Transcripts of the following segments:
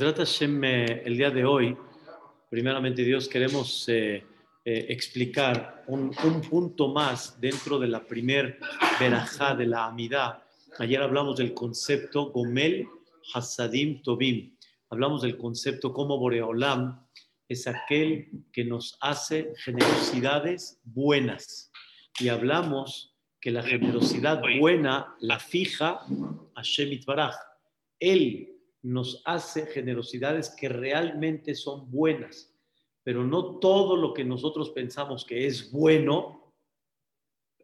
Hashem, eh, el día de hoy, primeramente Dios, queremos eh, eh, explicar un, un, punto más dentro de la primer verajá de la amidad. Ayer hablamos del concepto Gomel Hasadim Tobim. Hablamos del concepto como Boreolam es aquel que nos hace generosidades buenas. Y hablamos que la generosidad buena la fija Hashem Itbaraj. Él nos hace generosidades que realmente son buenas, pero no todo lo que nosotros pensamos que es bueno,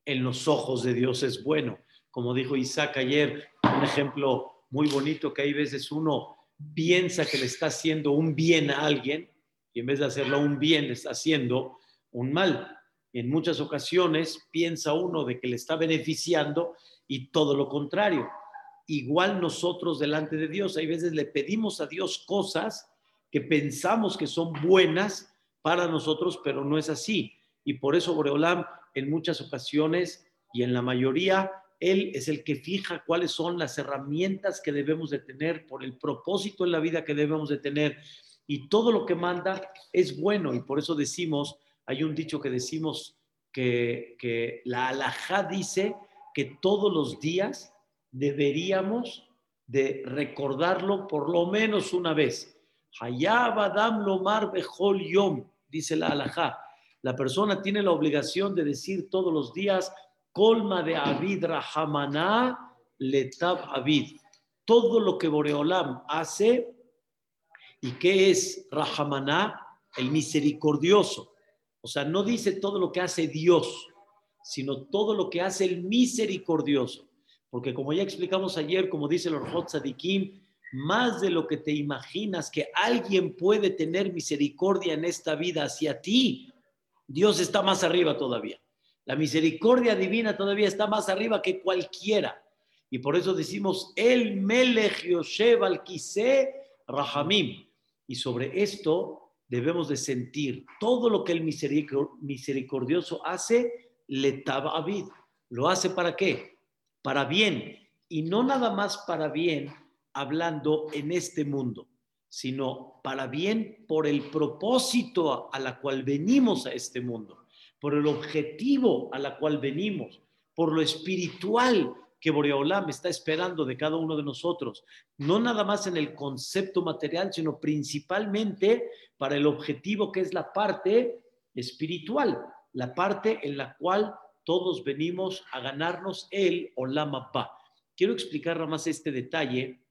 en los ojos de Dios es bueno. Como dijo Isaac ayer, un ejemplo muy bonito que hay veces uno piensa que le está haciendo un bien a alguien y en vez de hacerlo un bien le está haciendo un mal. En muchas ocasiones piensa uno de que le está beneficiando y todo lo contrario igual nosotros delante de Dios. Hay veces le pedimos a Dios cosas que pensamos que son buenas para nosotros, pero no es así. Y por eso Boreolam en muchas ocasiones y en la mayoría, Él es el que fija cuáles son las herramientas que debemos de tener por el propósito en la vida que debemos de tener. Y todo lo que manda es bueno. Y por eso decimos, hay un dicho que decimos que, que la alajá dice que todos los días deberíamos de recordarlo por lo menos una vez. Hayab Lomar Bejol Yom, dice la alajá. La persona tiene la obligación de decir todos los días, colma de Avid Rahamaná Letab Avid. Todo lo que Boreolam hace, ¿y qué es Rahamaná? El misericordioso. O sea, no dice todo lo que hace Dios, sino todo lo que hace el misericordioso. Porque como ya explicamos ayer, como dice el Orjot Sadikim, más de lo que te imaginas que alguien puede tener misericordia en esta vida hacia ti, Dios está más arriba todavía. La misericordia divina todavía está más arriba que cualquiera. Y por eso decimos, el Melech Yoshev al Rahamim. Y sobre esto debemos de sentir todo lo que el misericordioso hace, le tabavid. ¿Lo hace para qué? Para bien, y no nada más para bien hablando en este mundo, sino para bien por el propósito a la cual venimos a este mundo, por el objetivo a la cual venimos, por lo espiritual que Boreolam está esperando de cada uno de nosotros, no nada más en el concepto material, sino principalmente para el objetivo que es la parte espiritual, la parte en la cual todos venimos a ganarnos el Olama Ba. Quiero explicar más este detalle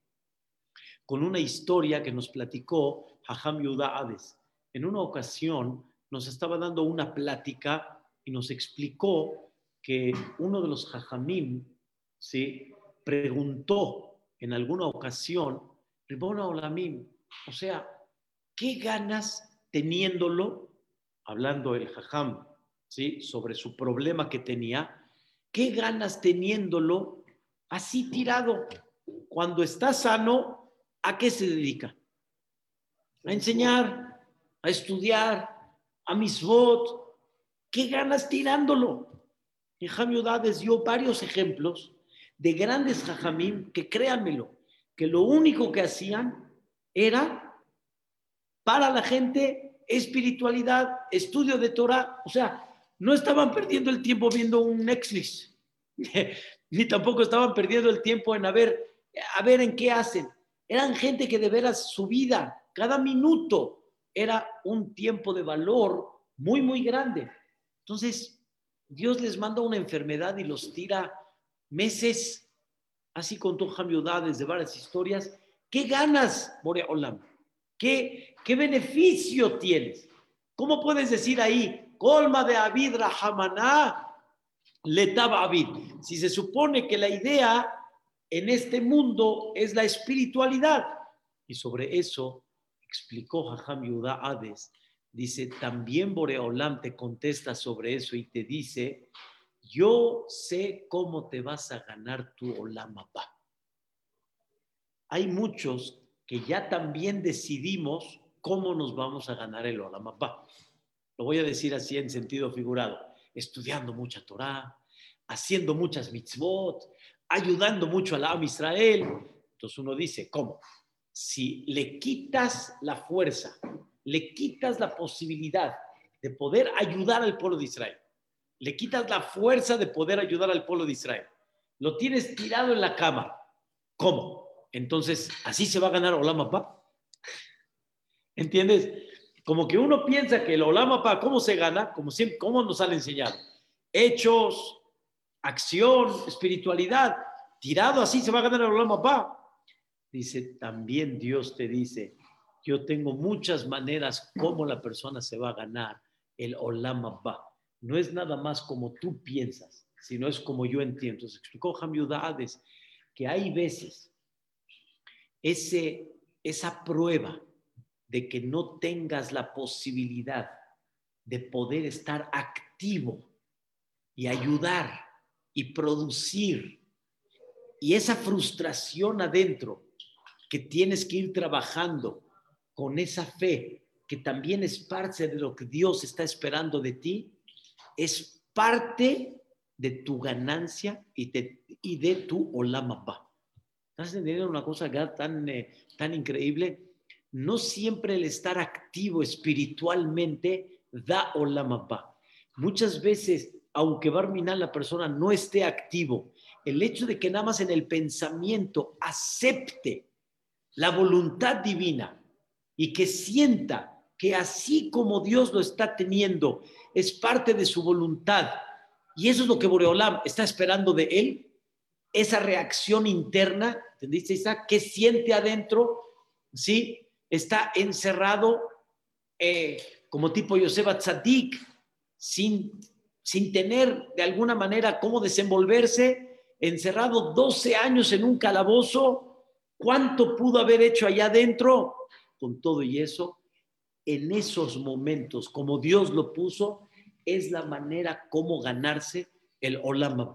con una historia que nos platicó Hajam Yuda Hades. En una ocasión nos estaba dando una plática y nos explicó que uno de los Jajamim ¿sí? preguntó en alguna ocasión, Ribona Olamim, o sea, ¿qué ganas teniéndolo? Hablando el Jajam ¿sí? sobre su problema que tenía, qué ganas teniéndolo así tirado. Cuando está sano, ¿a qué se dedica? A enseñar, a estudiar, a misbot. ¿Qué ganas tirándolo? Y Jamiudades dio varios ejemplos de grandes jajamim que créanmelo, que lo único que hacían era para la gente espiritualidad, estudio de Torah, o sea, no estaban perdiendo el tiempo viendo un Netflix, ni tampoco estaban perdiendo el tiempo en a ver, a ver en qué hacen. Eran gente que de veras su vida, cada minuto, era un tiempo de valor muy, muy grande. Entonces, Dios les manda una enfermedad y los tira meses. Así contó Jamiudades de varias historias. ¿Qué ganas, Morea Olam? ¿Qué, ¿Qué beneficio tienes? ¿Cómo puedes decir ahí, colma de Abid Rahamaná, letaba Abid. Si se supone que la idea en este mundo es la espiritualidad, y sobre eso explicó Jajam Yudá Hades, dice, también Boreolam te contesta sobre eso y te dice, yo sé cómo te vas a ganar tu Olamapá. Hay muchos que ya también decidimos cómo nos vamos a ganar el Olamapá lo voy a decir así en sentido figurado, estudiando mucha Torah, haciendo muchas mitzvot, ayudando mucho al Am Israel. Entonces uno dice, ¿cómo? si le quitas la fuerza, le quitas la posibilidad de poder ayudar al pueblo de Israel, le quitas la fuerza de poder ayudar al pueblo de Israel, lo tienes tirado en la cama, ¿cómo? Entonces, ¿así se va a ganar Olamapa? ¿Entiendes? Como que uno piensa que el Olamapa, ¿cómo se gana? Como siempre, ¿cómo nos han enseñado? Hechos, acción, espiritualidad. Tirado así se va a ganar el Olamapa. Dice, también Dios te dice, yo tengo muchas maneras como la persona se va a ganar el Olam No es nada más como tú piensas, sino es como yo entiendo. Entonces explicó Hamiudades que hay veces ese, esa prueba de que no tengas la posibilidad de poder estar activo y ayudar y producir y esa frustración adentro que tienes que ir trabajando con esa fe, que también es parte de lo que Dios está esperando de ti, es parte de tu ganancia y de, y de tu olamaba. ¿Estás entendiendo una cosa tan, eh, tan increíble? No siempre el estar activo espiritualmente da olamaba. Muchas veces, aunque Barminal la persona no esté activo, el hecho de que nada más en el pensamiento acepte la voluntad divina y que sienta que así como Dios lo está teniendo, es parte de su voluntad. Y eso es lo que Boreolam está esperando de él, esa reacción interna, ¿entendiste? ¿Qué siente adentro? ¿Sí? Está encerrado eh, como tipo Yosef Tzadik, sin, sin tener de alguna manera cómo desenvolverse, encerrado 12 años en un calabozo, ¿Cuánto pudo haber hecho allá adentro? Con todo y eso, en esos momentos, como Dios lo puso, es la manera como ganarse el Olam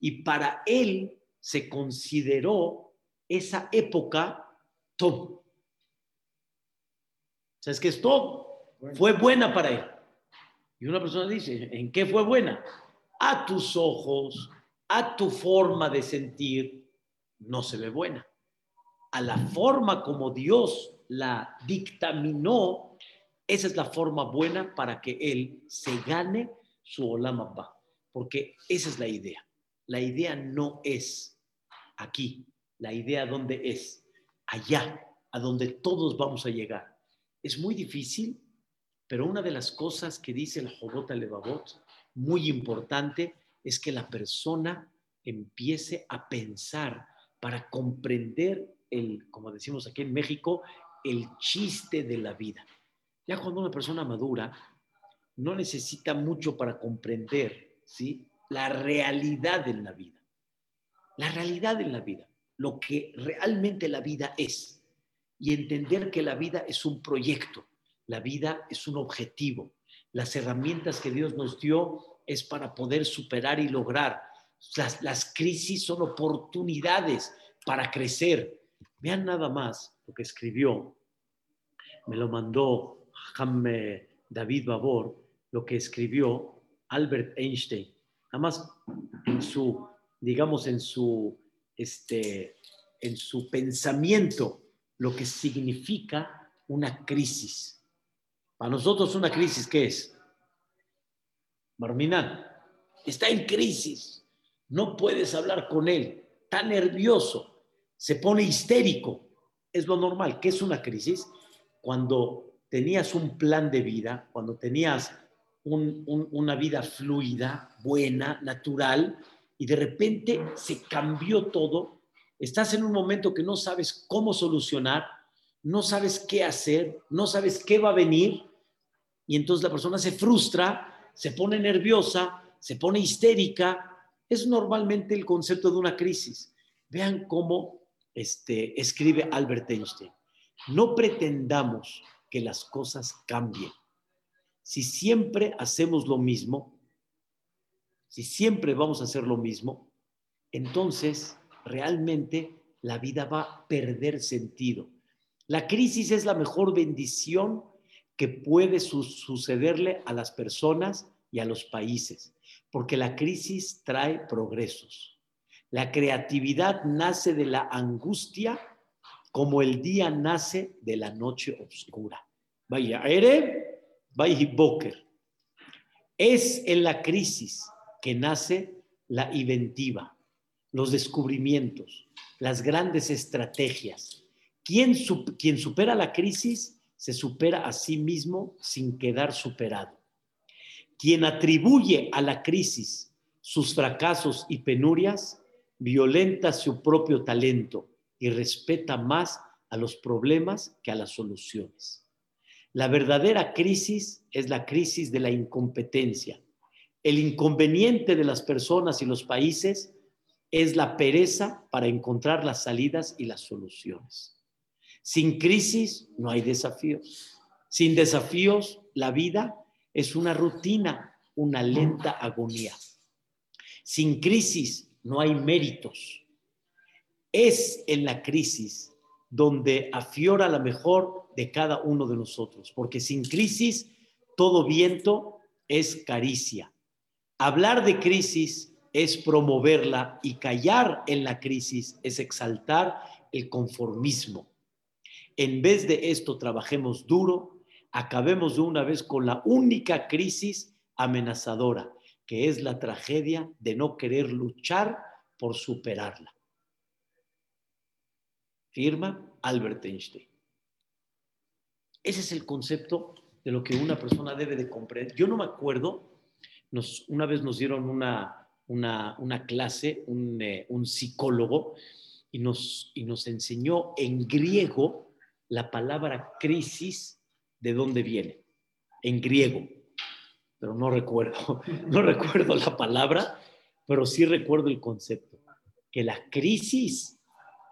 Y para él se consideró esa época todo. ¿Sabes qué es todo? Fue buena para él. Y una persona dice, ¿en qué fue buena? A tus ojos, a tu forma de sentir, no se ve buena a la forma como Dios la dictaminó, esa es la forma buena para que él se gane su Olamapa. Porque esa es la idea. La idea no es aquí, la idea dónde es, allá, a donde todos vamos a llegar. Es muy difícil, pero una de las cosas que dice el Jobot Levavot, muy importante, es que la persona empiece a pensar para comprender el, como decimos aquí en México, el chiste de la vida. Ya cuando una persona madura no necesita mucho para comprender ¿sí? la realidad en la vida. La realidad en la vida, lo que realmente la vida es. Y entender que la vida es un proyecto, la vida es un objetivo. Las herramientas que Dios nos dio es para poder superar y lograr. Las, las crisis son oportunidades para crecer, Vean nada más lo que escribió, me lo mandó David Babor, lo que escribió Albert Einstein. Nada más en su, digamos, en su, este, en su pensamiento, lo que significa una crisis. Para nosotros una crisis, ¿qué es? Marminal, está en crisis, no puedes hablar con él, está nervioso, se pone histérico. Es lo normal. ¿Qué es una crisis? Cuando tenías un plan de vida, cuando tenías una vida fluida, buena, natural, y de repente se cambió todo, estás en un momento que no sabes cómo solucionar, no sabes qué hacer, no sabes qué va a venir, y entonces la persona se frustra, se pone nerviosa, se pone histérica. Es normalmente el concepto de una crisis. Vean cómo este, escribe Albert Einstein, no pretendamos que las cosas cambien. Si siempre hacemos lo mismo, si siempre vamos a hacer lo mismo, entonces realmente la vida va a perder sentido. La crisis es la mejor bendición que puede sucederle a las personas y a los países, porque la crisis trae progresos. La creatividad nace de la angustia como el día nace de la noche oscura. Vaya, Ere, vaya Boker. Es en la crisis que nace la inventiva, los descubrimientos, las grandes estrategias. Quien, quien supera la crisis se supera a sí mismo sin quedar superado. Quien atribuye a la crisis sus fracasos y penurias, violenta su propio talento y respeta más a los problemas que a las soluciones. La verdadera crisis es la crisis de la incompetencia. El inconveniente de las personas y los países es la pereza para encontrar las salidas y las soluciones. Sin crisis no hay desafíos. Sin desafíos, la vida es una rutina, una lenta agonía. Sin crisis no hay méritos. Es en la crisis donde afiora la mejor de cada uno de nosotros, porque sin crisis todo viento es caricia. Hablar de crisis es promoverla y callar en la crisis es exaltar el conformismo. En vez de esto, trabajemos duro, acabemos de una vez con la única crisis amenazadora, que es la tragedia de no querer luchar por superarla. Firma Albert Einstein. Ese es el concepto de lo que una persona debe de comprender. Yo no me acuerdo, nos, una vez nos dieron una, una, clase, un, eh, un, psicólogo, y nos, y nos enseñó en griego la palabra crisis, de dónde viene, en griego pero no recuerdo, no recuerdo la palabra, pero sí recuerdo el concepto, que la crisis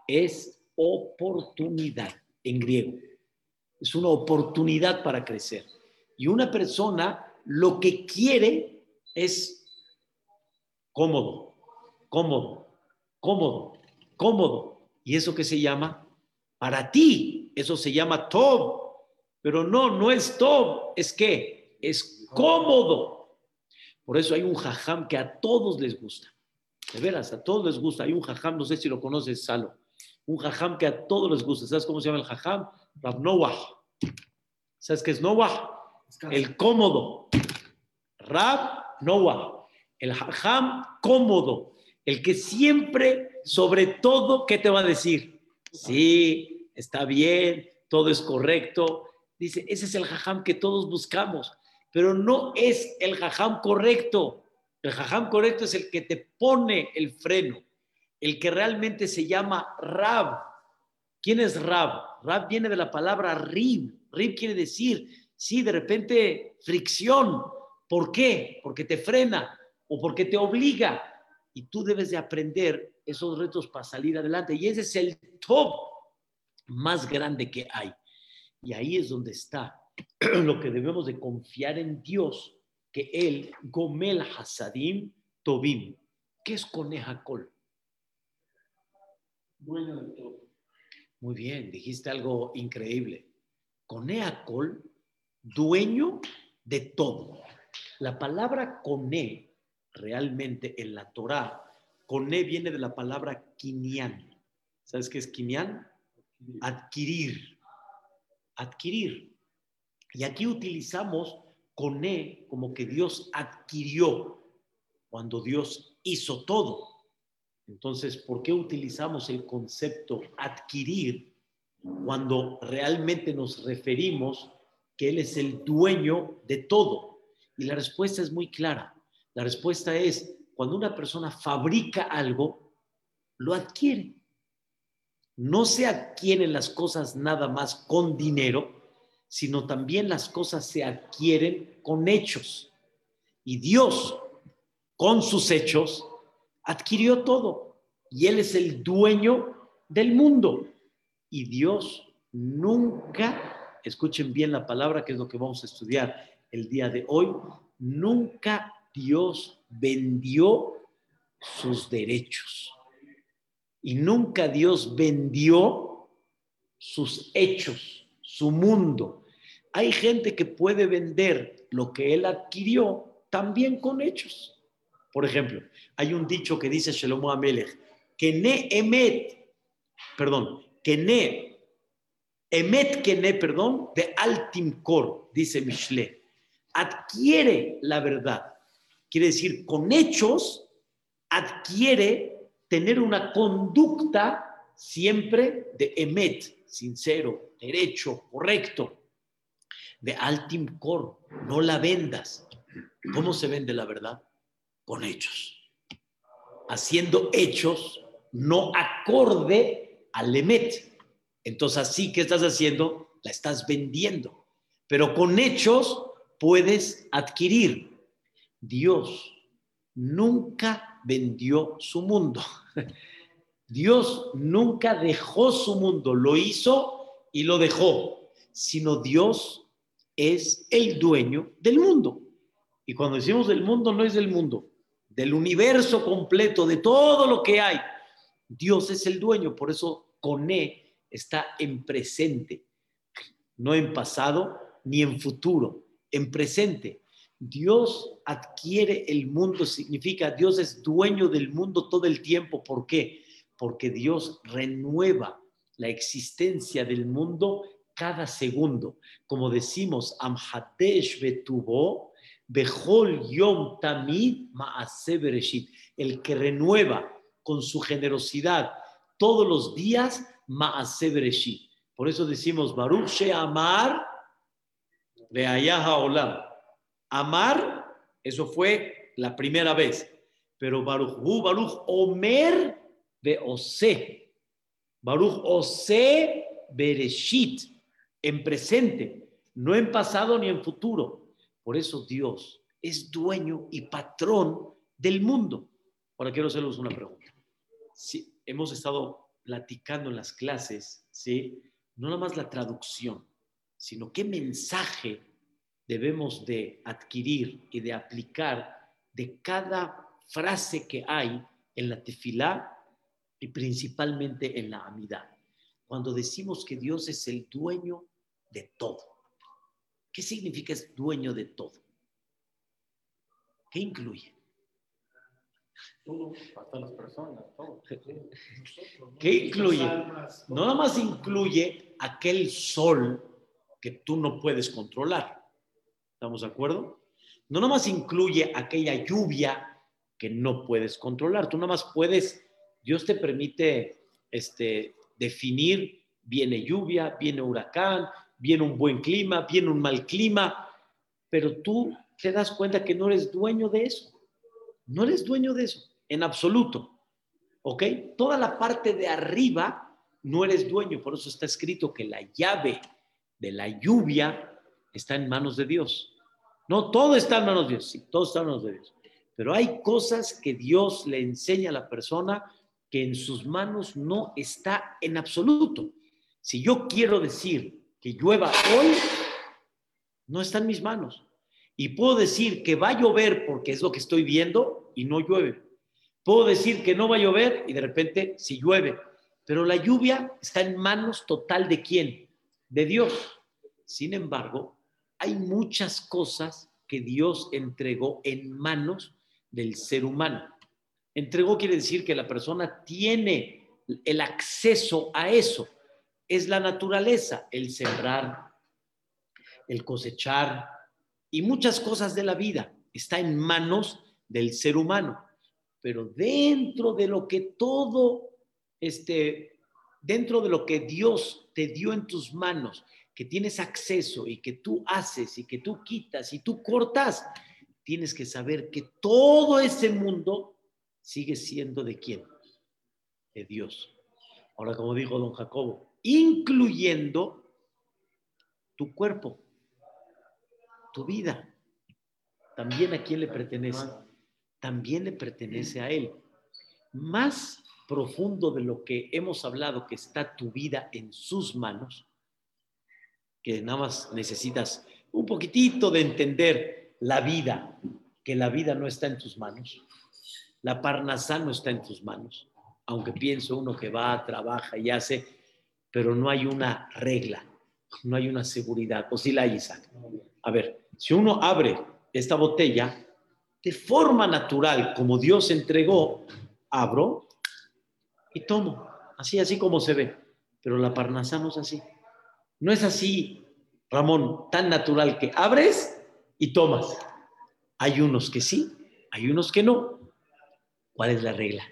es oportunidad en griego. Es una oportunidad para crecer. Y una persona lo que quiere es cómodo, cómodo, cómodo, cómodo. ¿Y eso qué se llama? Para ti, eso se llama top. Pero no, no es top, es que es cómodo. Por eso hay un jajam que a todos les gusta. De veras, a todos les gusta. Hay un jajam, no sé si lo conoces, Salo. Un jajam que a todos les gusta. ¿Sabes cómo se llama el jajam? Rab Noah. ¿Sabes qué es Noah? El cómodo. Rab Noah. El jajam cómodo. El que siempre, sobre todo, ¿qué te va a decir? Sí, está bien, todo es correcto. Dice, ese es el jajam que todos buscamos pero no es el jajam correcto. El jajam correcto es el que te pone el freno, el que realmente se llama Rab. ¿Quién es Rab? Rab viene de la palabra rib. Rib quiere decir, sí, de repente fricción. ¿Por qué? Porque te frena o porque te obliga. Y tú debes de aprender esos retos para salir adelante. Y ese es el top más grande que hay. Y ahí es donde está lo que debemos de confiar en Dios, que Él, Gomel Hasadim Tobim. ¿Qué es Conejacol? Todo. Muy bien, dijiste algo increíble. Conejacol, dueño de todo. La palabra Cone, realmente en la Torah, Cone viene de la palabra quinián. ¿Sabes qué es quinián? Adquirir. Adquirir. Y aquí utilizamos coné como que Dios adquirió cuando Dios hizo todo. Entonces, ¿por qué utilizamos el concepto adquirir cuando realmente nos referimos que Él es el dueño de todo? Y la respuesta es muy clara. La respuesta es, cuando una persona fabrica algo, lo adquiere. No se adquieren las cosas nada más con dinero, sino también las cosas se adquieren con hechos. Y Dios, con sus hechos, adquirió todo. Y Él es el dueño del mundo. Y Dios nunca, escuchen bien la palabra que es lo que vamos a estudiar el día de hoy, nunca Dios vendió sus derechos. Y nunca Dios vendió sus hechos, su mundo. Hay gente que puede vender lo que él adquirió también con hechos. Por ejemplo, hay un dicho que dice Shlomo Amelech, que ne emet, perdón, que ne Emet Kene, perdón, de Altim Kor, dice Mishle. Adquiere la verdad. Quiere decir, con hechos, adquiere tener una conducta siempre de Emet, sincero, derecho, correcto. De Altim Kor, no la vendas. ¿Cómo se vende la verdad? Con hechos. Haciendo hechos no acorde al Emet. Entonces, así que estás haciendo, la estás vendiendo. Pero con hechos puedes adquirir. Dios nunca vendió su mundo. Dios nunca dejó su mundo, lo hizo y lo dejó, sino Dios es el dueño del mundo. Y cuando decimos del mundo, no es del mundo, del universo completo, de todo lo que hay. Dios es el dueño, por eso Coné está en presente, no en pasado ni en futuro, en presente. Dios adquiere el mundo, significa Dios es dueño del mundo todo el tiempo. ¿Por qué? Porque Dios renueva la existencia del mundo cada segundo. Como decimos, Amhadesh betuvo, Behol Yom Tamid Maase Bereshit, el que renueva con su generosidad todos los días Maase Bereshit. Por eso decimos Baruch She Amar Beayaha Olam. Amar, eso fue la primera vez. Pero Baruch Baruch Omer Beose. Baruch Ose Bereshit. En presente, no en pasado ni en futuro. Por eso Dios es dueño y patrón del mundo. Ahora quiero hacerles una pregunta. Si hemos estado platicando en las clases, ¿sí? no nada más la traducción, sino qué mensaje debemos de adquirir y de aplicar de cada frase que hay en la tefilá y principalmente en la amidad. Cuando decimos que Dios es el dueño de todo. ¿Qué significa es dueño de todo? ¿Qué incluye? Todo, hasta las personas, todo. ¿Qué incluye? No nada más incluye aquel sol que tú no puedes controlar. ¿Estamos de acuerdo? No nada más incluye aquella lluvia que no puedes controlar. Tú nada más puedes, Dios te permite este, definir, viene lluvia, viene huracán, viene un buen clima, viene un mal clima, pero tú te das cuenta que no eres dueño de eso. No eres dueño de eso, en absoluto. ¿Ok? Toda la parte de arriba no eres dueño, por eso está escrito que la llave de la lluvia está en manos de Dios. No, todo está en manos de Dios, sí, todo está en manos de Dios. Pero hay cosas que Dios le enseña a la persona que en sus manos no está en absoluto. Si yo quiero decir que llueva hoy no está en mis manos. Y puedo decir que va a llover porque es lo que estoy viendo y no llueve. Puedo decir que no va a llover y de repente sí llueve. Pero la lluvia está en manos total de quién? De Dios. Sin embargo, hay muchas cosas que Dios entregó en manos del ser humano. Entregó quiere decir que la persona tiene el acceso a eso es la naturaleza, el sembrar, el cosechar y muchas cosas de la vida. Está en manos del ser humano. Pero dentro de lo que todo, este, dentro de lo que Dios te dio en tus manos, que tienes acceso y que tú haces y que tú quitas y tú cortas, tienes que saber que todo ese mundo sigue siendo de quién? De Dios. Ahora, como dijo don Jacobo, incluyendo tu cuerpo, tu vida. También a quién le pertenece. También le pertenece a Él. Más profundo de lo que hemos hablado, que está tu vida en sus manos, que nada más necesitas un poquitito de entender la vida, que la vida no está en tus manos. La parnasá no está en tus manos. Aunque pienso uno que va, trabaja y hace, pero no hay una regla, no hay una seguridad. ¿O si la hay, Isaac? A ver, si uno abre esta botella, de forma natural, como Dios entregó, abro y tomo, así, así como se ve. Pero la parnasá no es así. No es así, Ramón, tan natural que abres y tomas. Hay unos que sí, hay unos que no. ¿Cuál es la regla?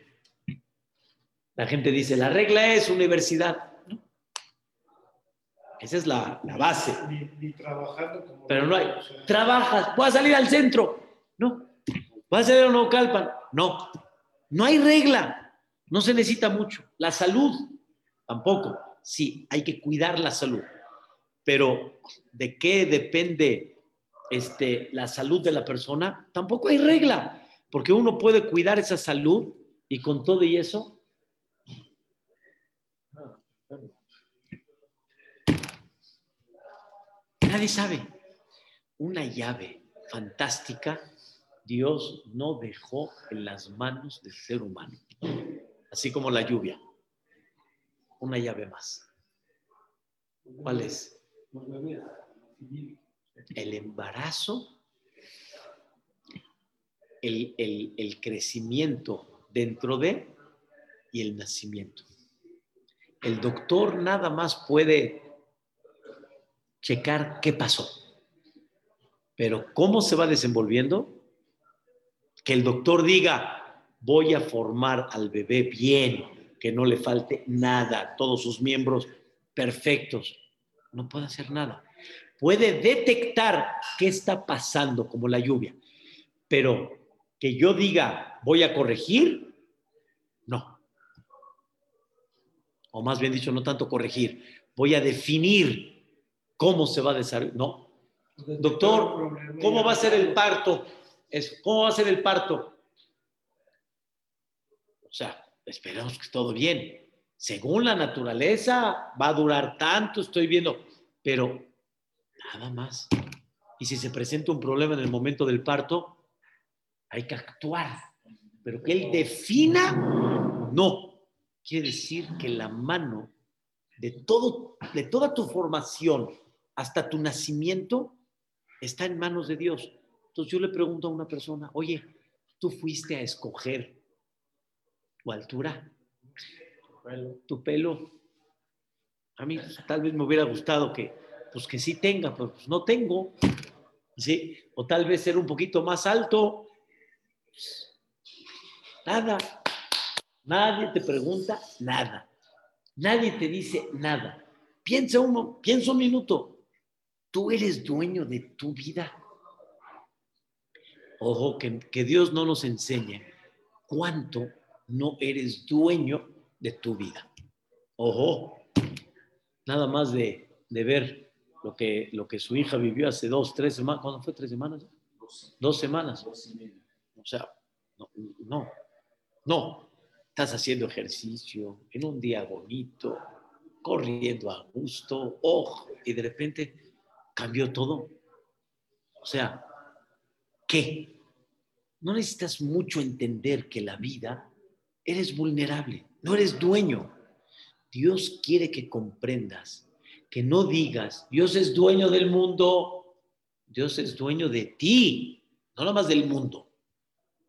La gente dice, la regla es universidad. ¿no? Esa es la, la base. Ni, ni trabajando como. Pero no hay. o sea, Trabajas, voy a salir al centro. No. ¿Vas a salir a Naucalpan? No. No hay regla. No se necesita mucho. La salud, tampoco. Sí, hay que cuidar la salud. Pero ¿de qué depende este, la salud de la persona? Tampoco hay regla. Porque uno puede cuidar esa salud y con todo y eso Nadie sabe. Una llave fantástica Dios no dejó en las manos del ser humano. Así como la lluvia. Una llave más. ¿Cuál es? El embarazo, el, el- el crecimiento dentro de y el nacimiento. El doctor nada más puede checar qué pasó. Pero cómo se va desenvolviendo, que el doctor diga, voy a formar al bebé bien, que no le falte nada, todos sus miembros perfectos. No puede hacer nada. Puede detectar qué está pasando, como la lluvia. Pero que yo diga, voy a corregir, no. O más bien dicho, no tanto corregir, voy a definir cómo se va a desarrollar. No, Doctor, ¿Cómo va a ser el parto? ¿Cómo va a ser el parto? O sea, esperemos que todo bien. Según la naturaleza, va a durar tanto, estoy viendo, pero nada más. Y si se presenta un problema en el momento del parto, hay que actuar. Pero que él defina, no. Quiere decir que la mano de, todo, de toda tu formación hasta tu nacimiento está en manos de Dios. Entonces yo le pregunto a una persona, oye, ¿tú fuiste a escoger tu altura, tu pelo? A mí tal vez me hubiera gustado que, pues que sí tenga, pero pues no tengo. ¿sí? O tal vez ser un poquito más alto. Nada. Nadie te pregunta nada. Nadie te dice nada. Piensa uno, piensa un minuto. Tú eres dueño de tu vida. Ojo, que, que Dios no nos enseñe cuánto no eres dueño de tu vida. Ojo, nada más de, de ver lo que, lo que su hija vivió hace dos, tres semanas. ¿Cuándo fue? ¿Tres semanas? Dos semanas. O sea, no, no, no. Estás haciendo ejercicio en un día bonito, corriendo a gusto, ojo, y de repente cambió todo. O sea, ¿qué? No necesitas mucho entender que la vida eres vulnerable, no eres dueño. Dios quiere que comprendas, que no digas, Dios es dueño del mundo, Dios es dueño de ti, no nada más del mundo.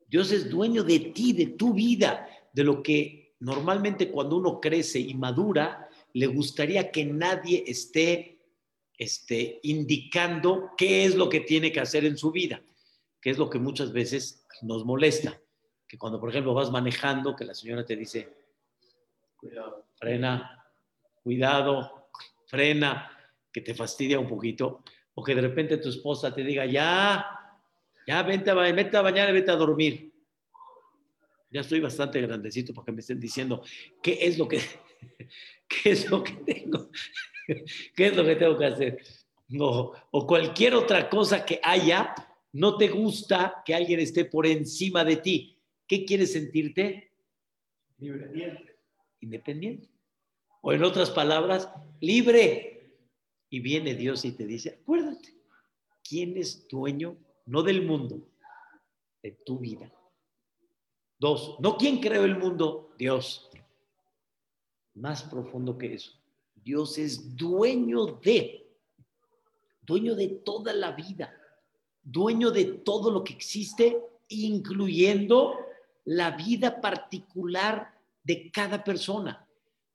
Dios es dueño de ti, de tu vida, de lo que normalmente cuando uno crece y madura, le gustaría que nadie esté este, indicando qué es lo que tiene que hacer en su vida, que es lo que muchas veces nos molesta. Que cuando, por ejemplo, vas manejando, que la señora te dice, Cuidado. frena, cuidado, frena, que te fastidia un poquito, o que de repente tu esposa te diga, ya, ya, vente a, ba- vete a bañar y vete a dormir. Ya estoy bastante grandecito para que me estén diciendo qué es lo que, qué es lo que tengo, qué es lo que tengo que hacer. No, o cualquier otra cosa que haya, no te gusta que alguien esté por encima de ti. ¿Qué quieres sentirte? Libre. Independiente. O en otras palabras, libre. Y viene Dios y te dice, acuérdate, ¿quién es dueño? No del mundo, de tu vida. Dos, no quién creó el mundo, Dios. Más profundo que eso. Dios es dueño de, dueño de toda la vida, dueño de todo lo que existe, incluyendo la vida particular de cada persona.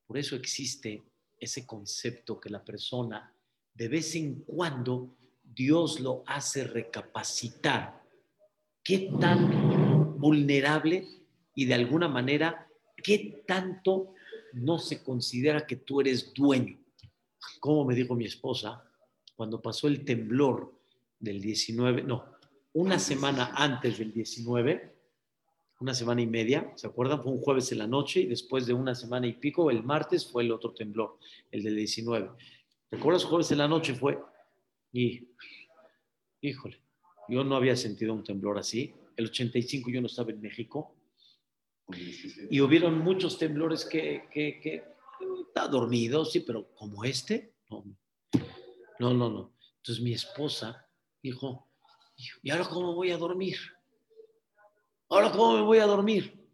Por eso existe ese concepto que la persona de vez en cuando Dios lo hace recapacitar qué tan vulnerable y de alguna manera qué tanto no se considera que tú eres dueño. Como me dijo mi esposa, cuando pasó el temblor del 19, no, una semana antes del 19, una semana y media, ¿se acuerdan? Fue un jueves en la noche y después de una semana y pico, el martes fue el otro temblor, el del 19. ¿Recuerdas? Jueves en la noche fue y, híjole, yo no había sentido un temblor así. El 85 yo no estaba en México y hubieron muchos temblores que, que, que está dormido, sí, pero como este, no, no, no, no. Entonces mi esposa dijo, ¿y ahora cómo voy a dormir? ¿Ahora cómo me voy a dormir?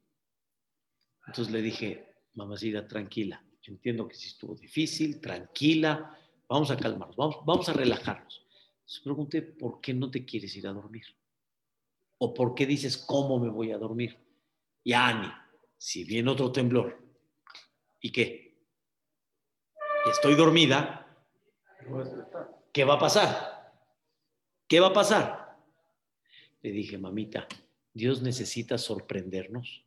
Entonces le dije, mamacita, tranquila. Entiendo que si estuvo difícil, tranquila, vamos a calmarnos, vamos, vamos a relajarnos. Entonces pregunté, ¿por qué no te quieres ir a dormir? ¿O por qué dices, cómo me voy a dormir? Y Ani, si viene otro temblor, ¿y qué? Estoy dormida, ¿qué va a pasar? ¿Qué va a pasar? Le dije, mamita, Dios necesita sorprendernos.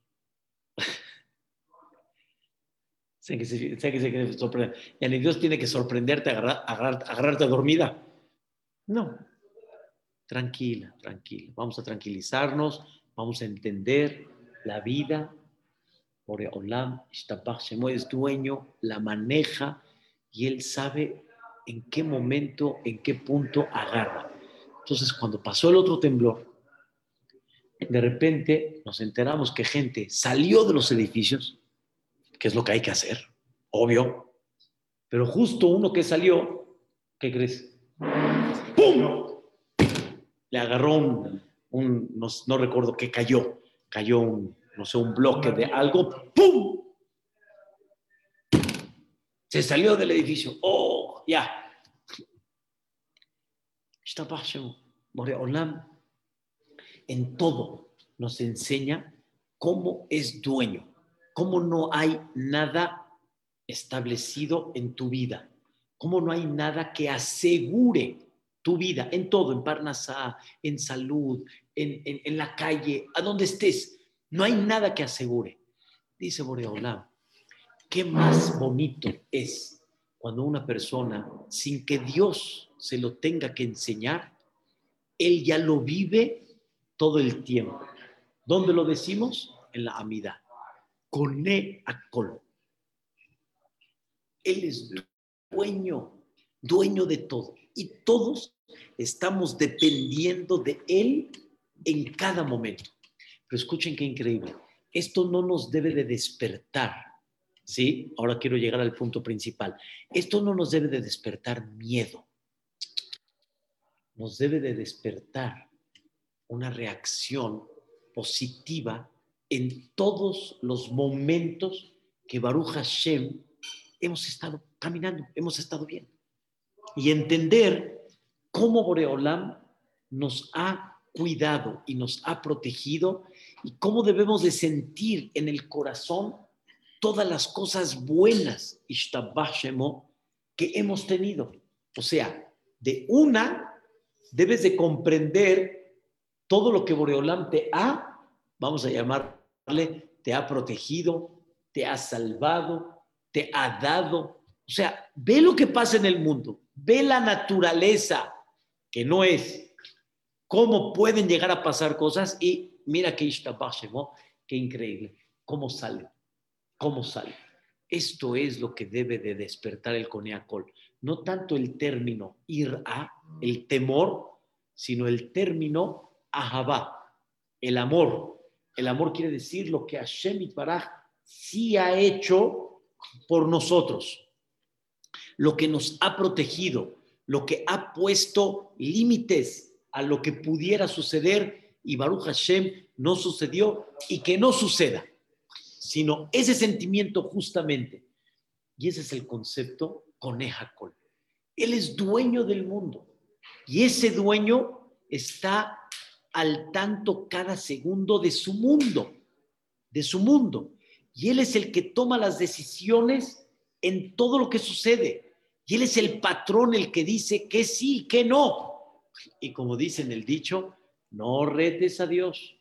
sé que se, sé que sorprender. Y Dios tiene que sorprenderte, agarrar, agarrar, agarrarte dormida. No. Tranquila, tranquila. Vamos a tranquilizarnos, vamos a entender la vida. Olam, es dueño, la maneja y él sabe en qué momento, en qué punto agarra. Entonces, cuando pasó el otro temblor, de repente nos enteramos que gente salió de los edificios, que es lo que hay que hacer, obvio, pero justo uno que salió, ¿qué crees? ¡Pum! Le agarró un, no, recuerdo qué cayó, cayó un, no sé, un bloque de algo, ¡pum! Se salió del edificio, ¡oh! Ya. Olam en todo nos enseña cómo es dueño, cómo no hay nada establecido en tu vida, cómo no hay nada que asegure tu vida, en todo, en Parnasá, en salud, en, en, la calle, a donde estés, no hay nada que asegure. Dice Boreolam, qué más bonito es cuando una persona, sin que Dios se lo tenga que enseñar, él ya lo vive todo el tiempo. ¿Dónde lo decimos? En la amida. Cone a colo. Él es dueño, dueño de todo. Y todos estamos dependiendo de Él en cada momento. Pero escuchen qué increíble. Esto no nos debe de despertar. ¿Sí? Ahora quiero llegar al punto principal. Esto no nos debe de despertar miedo. Nos debe de despertar una reacción positiva en todos los momentos que Baruch Hashem hemos estado caminando, hemos estado bien. Y entender cómo Boreolam nos ha cuidado y nos ha protegido y cómo debemos de sentir en el corazón todas las cosas buenas, que hemos tenido. O sea, de una debes de comprender todo lo que Boreolam te ha, vamos a llamarle, te ha protegido, te ha salvado, te ha dado. O sea, ve lo que pasa en el mundo, ve la naturaleza, que no es cómo pueden llegar a pasar cosas y mira que qué increíble, cómo sale, cómo sale. Esto es lo que debe de despertar el coneacol. No tanto el término ir a, el temor, sino el término Ahabá, el amor. El amor quiere decir lo que Hashem Itbaraj sí ha hecho por nosotros, lo que nos ha protegido, lo que ha puesto límites a lo que pudiera suceder y Baruch Hashem no sucedió y que no suceda, sino ese sentimiento justamente. Y ese es el concepto con Ejacol. Él es dueño del mundo y ese dueño está al tanto cada segundo de su mundo, de su mundo. Y Él es el que toma las decisiones en todo lo que sucede. Y Él es el patrón el que dice que sí, que no. Y como dice en el dicho, no retes a Dios.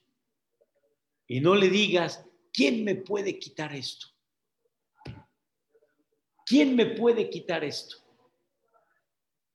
Y no le digas, ¿quién me puede quitar esto? ¿Quién me puede quitar esto?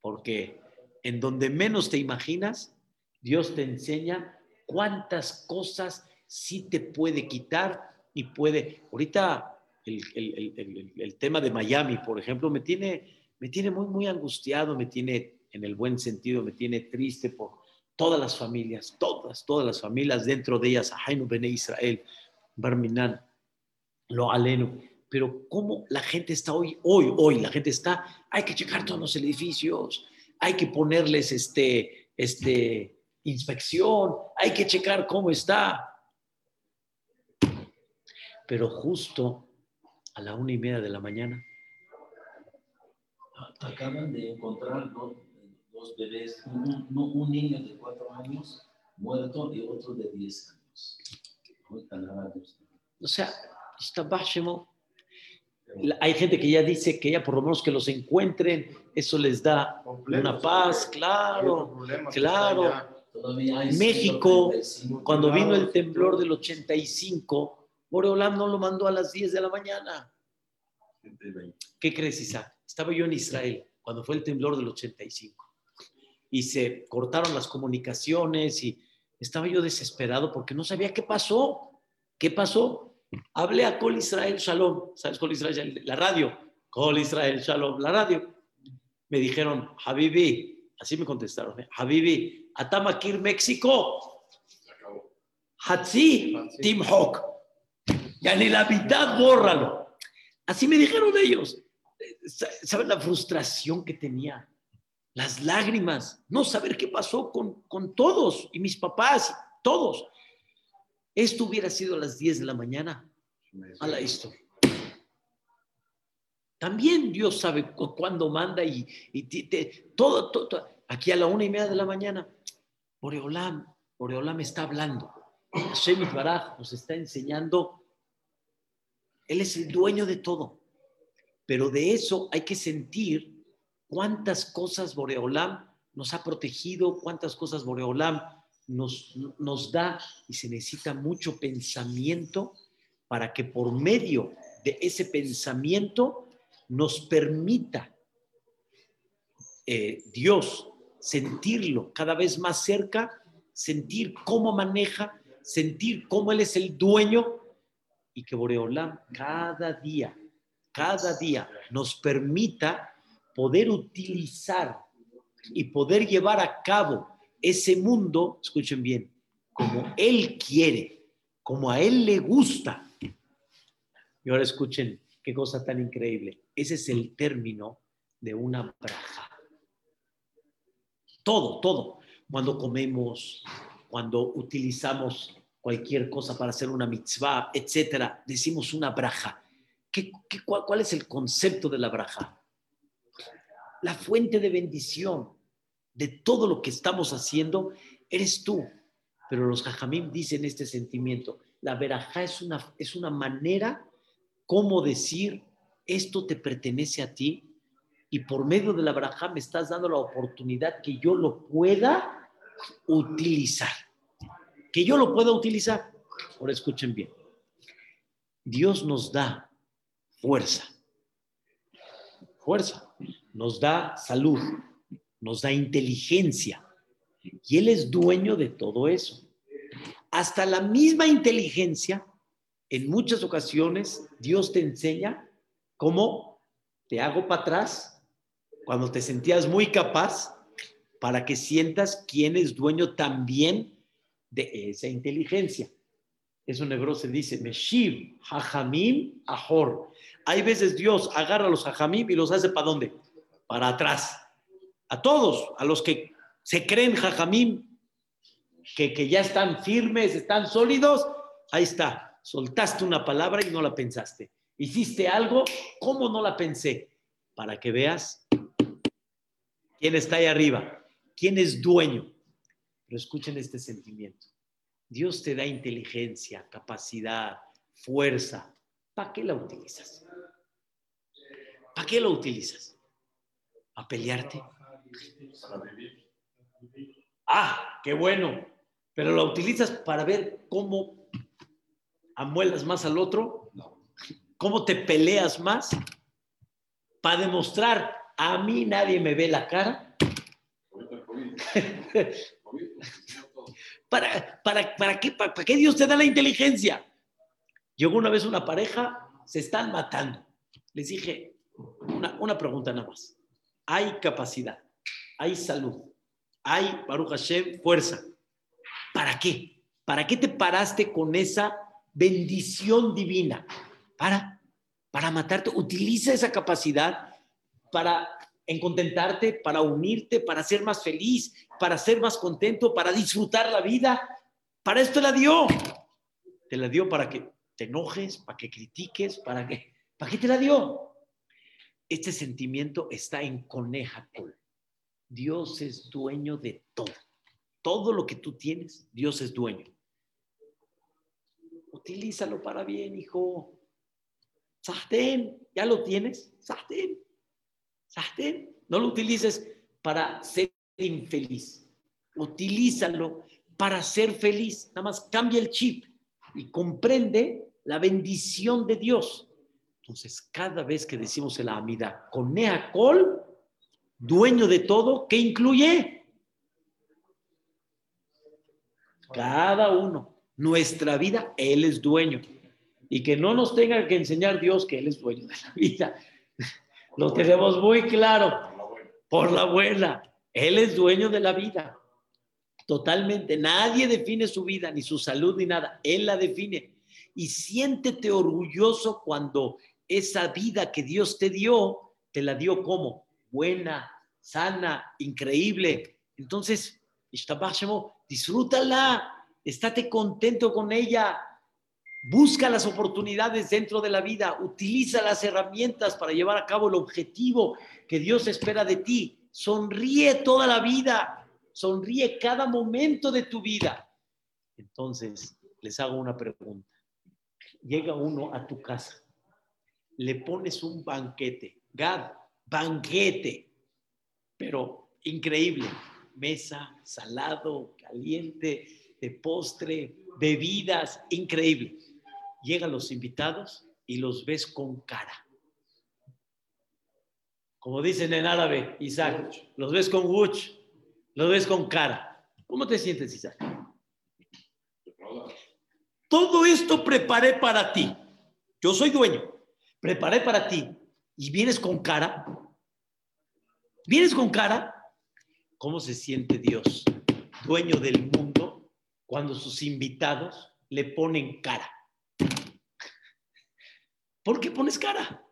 Porque en donde menos te imaginas, Dios te enseña cuántas cosas sí te puede quitar y puede. Ahorita el, tema de Miami, por ejemplo, me tiene, me tiene muy, muy angustiado, me tiene, en el buen sentido, me tiene triste por todas las familias, todas, todas las familias, dentro de ellas, Ahainu Bene Israel, Barminan, Lo Aleno. Pero cómo la gente está hoy, hoy, hoy, la gente está, hay que checar todos los edificios, hay que ponerles este, este, inspección, hay que checar cómo está. Pero justo a la una y media de la mañana. Acaban de encontrar dos, bebés, un, un, niño de cuatro años muerto y otro de diez años. O sea, está hay gente que ya dice que ya por lo menos que los encuentren, eso les da una paz, claro, claro. México, cuando vino el temblor del 85, Boreolam no lo mandó a las 10 de la mañana. ¿Qué crees, Isaac? Estaba yo en Israel cuando fue el temblor del 85 y se cortaron las comunicaciones y estaba yo desesperado porque no sabía qué pasó. ¿Qué pasó? Hablé a Col Israel Shalom, ¿sabes Col Israel? La radio. Col Israel Shalom, la radio. Me dijeron, Habibi, así me contestaron, ¿eh? Habibi, Atamakir, México. Hatzi, Tim Hawk. Ya ni la mitad, bórralo. Así me dijeron ellos. ¿Saben la frustración que tenía? Las lágrimas, no saber qué pasó con, con todos y mis papás, todos. Esto hubiera sido a las 10 de la mañana. la esto. También Dios sabe cuándo manda y, todo, todo, Aquí a la una y media de la mañana, Boreolam, Boreolam está hablando. Hashem Baraj nos está enseñando. Él es el dueño de todo. Pero de eso hay que sentir cuántas cosas Boreolam nos ha protegido, cuántas cosas Boreolam nos, nos da y se necesita mucho pensamiento para que por medio de ese pensamiento nos permita eh, Dios sentirlo cada vez más cerca, sentir cómo maneja, sentir cómo Él es el dueño y que Boreolam cada día, cada día nos permita poder utilizar y poder llevar a cabo ese mundo, escuchen bien, como Él quiere, como a Él le gusta. Y ahora escuchen qué cosa tan increíble. Ese es el término de una braja. Todo, todo. Cuando comemos, cuando utilizamos cualquier cosa para hacer una mitzvah, etcétera, decimos una braja. ¿Qué, cuál, es el concepto de la braja? La fuente de bendición de todo lo que estamos haciendo eres tú. Pero los jajamim dicen este sentimiento. La verajá es una, es una manera como decir, esto te pertenece a ti y por medio de la verajá me estás dando la oportunidad que yo lo pueda utilizar. Que yo lo pueda utilizar. Ahora escuchen bien. Dios nos da fuerza. Fuerza. Nos da salud nos da inteligencia. Y Él es dueño de todo eso. Hasta la misma inteligencia, en muchas ocasiones, Dios te enseña cómo te hago para atrás cuando te sentías muy capaz para que sientas quién es dueño también de esa inteligencia. Eso en se dice, Meshiv, Hajamim, Ahor. Hay veces Dios agarra a los Hajamim y los hace para dónde? Para atrás a todos, a los que se creen jajamim, que, que ya están firmes, están sólidos, ahí está, soltaste una palabra y no la pensaste. Hiciste algo, ¿cómo no la pensé? Para que veas quién está ahí arriba, quién es dueño. Pero escuchen este sentimiento. Dios te da inteligencia, capacidad, fuerza. ¿Para qué la utilizas? ¿Para qué lo utilizas? a pelearte. Ah, qué bueno. Pero la utilizas para ver cómo amuelas más al otro, cómo te peleas más, para demostrar a mí nadie me ve la cara. Ahorita el COVID. COVID, pues, enseñó todo. ¿Para, para, para, qué, para, para qué Dios te da la inteligencia? Llegó una vez una pareja, se están matando. Les dije una, una pregunta nada más. Hay capacidad, hay salud, hay, Baruch Hashem, fuerza. ¿Para qué? ¿Para qué te paraste con esa bendición divina? Para, para matarte. Utiliza esa capacidad para encontentarte, para unirte, para ser más feliz, para ser más contento, para disfrutar la vida. Para esto la dio. Te la dio para que te enojes, para que critiques, para que... ¿Para qué te la dio? Este sentimiento está en Conejacol. Dios es dueño de todo. Todo lo que tú tienes, Dios es dueño. Utilízalo para bien, hijo. Sahten, ¿ya lo tienes? Sahten. Sahten. No lo utilices para ser infeliz. Utilízalo para ser feliz. Nada más cambia el chip y comprende la bendición de Dios. Entonces, cada vez que decimos en la amida, con Neacol, dueño de todo, ¿qué incluye? Cada uno. Nuestra vida, Él es dueño. Y que no nos tenga que enseñar Dios que Él es dueño de la vida. Lo tenemos muy claro. Por la buena. Él es dueño de la vida. Totalmente. Nadie define su vida, ni su salud, ni nada. Él la define. Y siéntete orgulloso cuando esa vida que Dios te dio, te la dio como buena, sana, increíble. Entonces, disfrútala, estate contento con ella, busca las oportunidades dentro de la vida, utiliza las herramientas para llevar a cabo el objetivo que Dios espera de ti. Sonríe toda la vida, sonríe cada momento de tu vida. Entonces, les hago una pregunta. Llega uno a tu casa, le pones un banquete, Gad, banquete, pero increíble, mesa, salado, caliente, de postre, bebidas, increíble. Llegan los invitados y los ves con cara. Como dicen en árabe, Isaac, los ves con wuch, los ves con cara. ¿Cómo te sientes, Isaac? Todo esto preparé para ti. Yo soy dueño. Preparé para ti. Y vienes con cara. Vienes con cara. ¿Cómo se siente Dios, dueño del mundo, cuando sus invitados le ponen cara? ¿Por qué pones cara?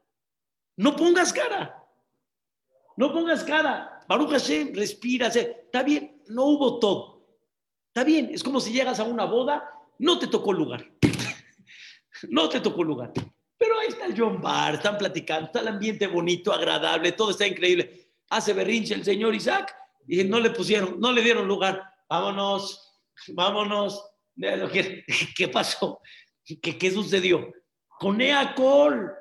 No pongas cara. No pongas cara. Baruch Hashem, respira. Está bien, no hubo todo. Está bien, es como si llegas a una boda, no te tocó lugar. no te tocó lugar. Pero ahí está el John Bar, están platicando, está el ambiente bonito, agradable, todo está increíble. Hace berrinche el señor Isaac y no le pusieron, no le dieron lugar. Vámonos, vámonos. ¿Qué, qué pasó? ¿Qué, ¿Qué sucedió? Con Eacol,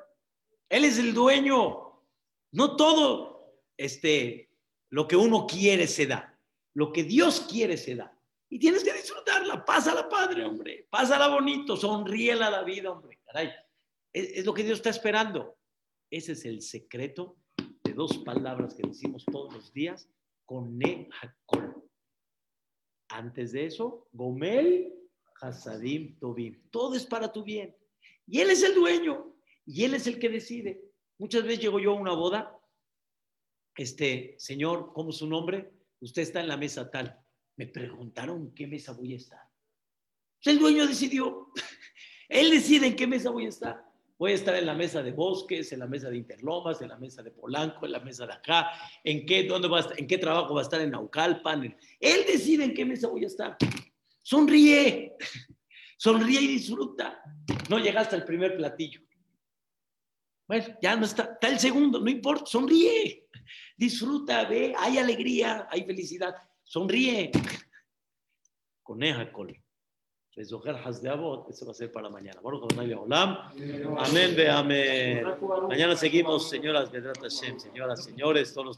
él es el dueño. No todo este, lo que uno quiere se da. Lo que Dios quiere se da. Y tienes que disfrutarla. Pásala, padre, hombre. Pásala bonito. Sonríela la vida, hombre. Caray. Es, es, lo que Dios está esperando. Ese es el secreto de dos palabras que decimos todos los días. Conejacol. Antes de eso, Gomel, Hasadim, Tobim. Todo es para tu bien. Y Él es el dueño. Y Él es el que decide. Muchas veces llego yo a una boda. Este, señor, ¿cómo es su nombre? Usted está en la mesa tal. Me preguntaron qué mesa voy a estar. El dueño decidió. Él decide en qué mesa voy a estar. Voy a estar en la mesa de Bosques, en la mesa de Interlomas, en la mesa de Polanco, en la mesa de acá, en qué, dónde va en qué trabajo va a estar en Naucalpan. Él decide en qué mesa voy a estar. Sonríe, sonríe y disfruta. No llegaste al primer platillo. Bueno, ya no está, está el segundo, no importa, sonríe, disfruta, ve, hay alegría, hay felicidad, sonríe. Coneja, col. Eso va a ser para mañana. Amén, amén. Mañana seguimos, señoras, señoras, señores, todos los